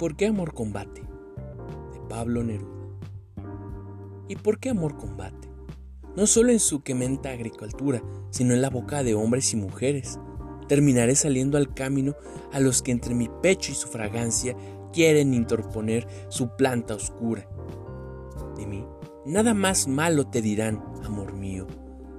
por qué amor combate? De Pablo Neruda. ¿Y por qué amor combate? No solo en su quementa agricultura, sino en la boca de hombres y mujeres. Terminaré saliendo al camino a los que entre mi pecho y su fragancia quieren interponer su planta oscura. De mí, nada más malo te dirán, amor mío.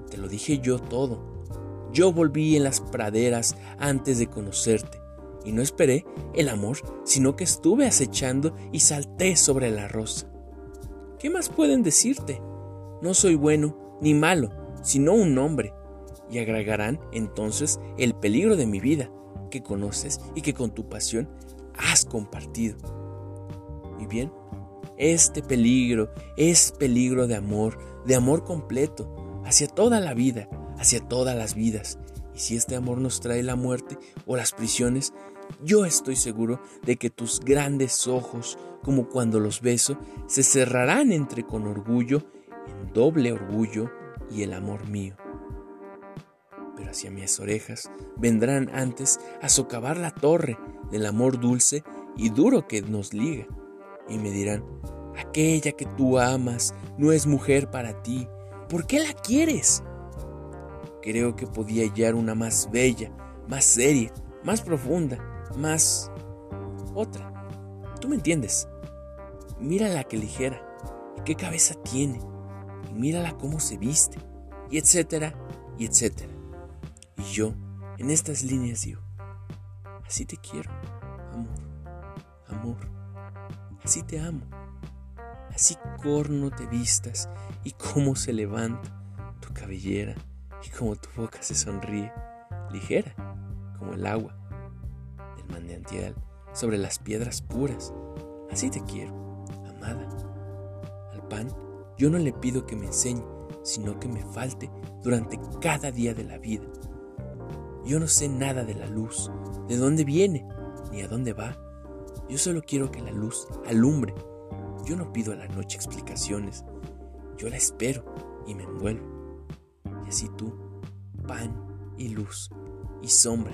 Te lo dije yo todo. Yo volví en las praderas antes de conocerte y no esperé el amor, sino que estuve acechando y salté sobre la rosa. ¿Qué más pueden decirte? No soy bueno ni malo, sino un hombre, y agregarán entonces el peligro de mi vida, que conoces y que con tu pasión has compartido. Y bien, este peligro es peligro de amor, de amor completo, hacia toda la vida, hacia todas las vidas. Si este amor nos trae la muerte o las prisiones, yo estoy seguro de que tus grandes ojos, como cuando los beso, se cerrarán entre con orgullo, en doble orgullo y el amor mío. Pero hacia mis orejas vendrán antes a socavar la torre del amor dulce y duro que nos liga, y me dirán, aquella que tú amas no es mujer para ti, ¿por qué la quieres? Creo que podía hallar una más bella, más seria, más profunda, más otra. ¿Tú me entiendes? Mírala que ligera, y qué cabeza tiene, y mírala cómo se viste, y etcétera, y etcétera. Y yo, en estas líneas digo, así te quiero, amor, amor, así te amo, así corno te vistas y cómo se levanta tu cabellera y cómo tu boca se sonríe, ligera como el agua manantial, sobre las piedras puras. Así te quiero, amada. Al pan yo no le pido que me enseñe, sino que me falte durante cada día de la vida. Yo no sé nada de la luz, de dónde viene, ni a dónde va. Yo solo quiero que la luz alumbre. Yo no pido a la noche explicaciones. Yo la espero y me envuelvo. Así tú, pan y luz y sombra,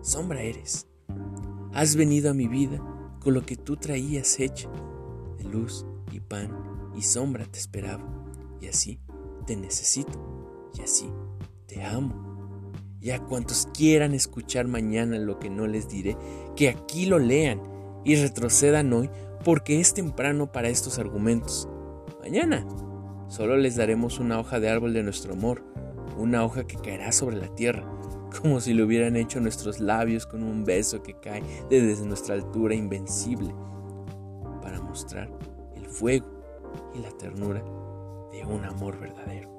sombra eres. Has venido a mi vida con lo que tú traías hecha. De luz y pan y sombra te esperaba. Y así te necesito. Y así te amo. Y a cuantos quieran escuchar mañana lo que no les diré, que aquí lo lean y retrocedan hoy porque es temprano para estos argumentos. Mañana solo les daremos una hoja de árbol de nuestro amor, una hoja que caerá sobre la tierra como si lo hubieran hecho nuestros labios con un beso que cae desde nuestra altura invencible, para mostrar el fuego y la ternura de un amor verdadero.